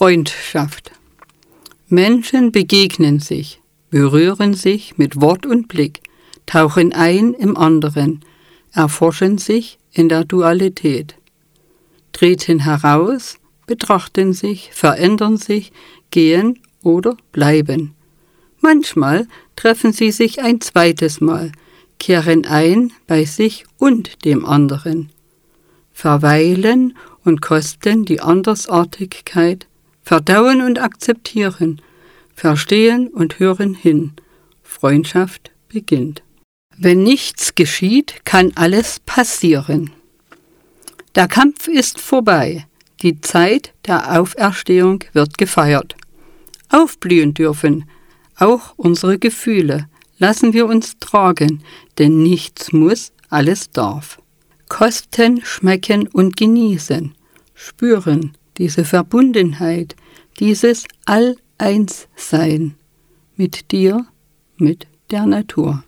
Freundschaft. Menschen begegnen sich, berühren sich mit Wort und Blick, tauchen ein im anderen, erforschen sich in der Dualität, treten heraus, betrachten sich, verändern sich, gehen oder bleiben. Manchmal treffen sie sich ein zweites Mal, kehren ein bei sich und dem anderen, verweilen und kosten die Andersartigkeit, verdauen und akzeptieren, verstehen und hören hin. Freundschaft beginnt. Wenn nichts geschieht, kann alles passieren. Der Kampf ist vorbei, die Zeit der Auferstehung wird gefeiert. Aufblühen dürfen auch unsere Gefühle, lassen wir uns tragen, denn nichts muss, alles darf. Kosten, schmecken und genießen, spüren diese Verbundenheit, dieses All-Eins-Sein mit dir, mit der Natur.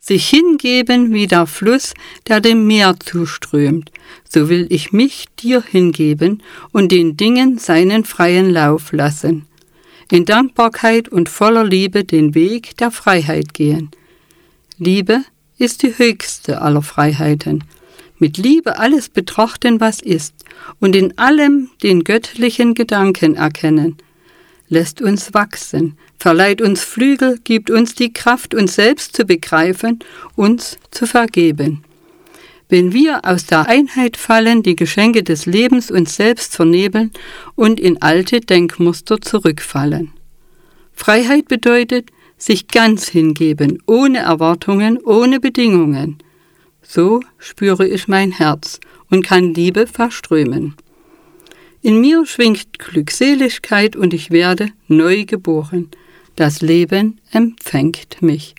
Sich hingeben wie der Fluss, der dem Meer zuströmt, so will ich mich dir hingeben und den Dingen seinen freien Lauf lassen, in Dankbarkeit und voller Liebe den Weg der Freiheit gehen. Liebe ist die höchste aller Freiheiten. Mit Liebe alles betrachten, was ist, und in allem den göttlichen Gedanken erkennen. Lässt uns wachsen, verleiht uns Flügel, gibt uns die Kraft, uns selbst zu begreifen, uns zu vergeben. Wenn wir aus der Einheit fallen, die Geschenke des Lebens uns selbst vernebeln und in alte Denkmuster zurückfallen. Freiheit bedeutet, sich ganz hingeben, ohne Erwartungen, ohne Bedingungen. So spüre ich mein Herz und kann Liebe verströmen. In mir schwingt Glückseligkeit und ich werde neu geboren. Das Leben empfängt mich.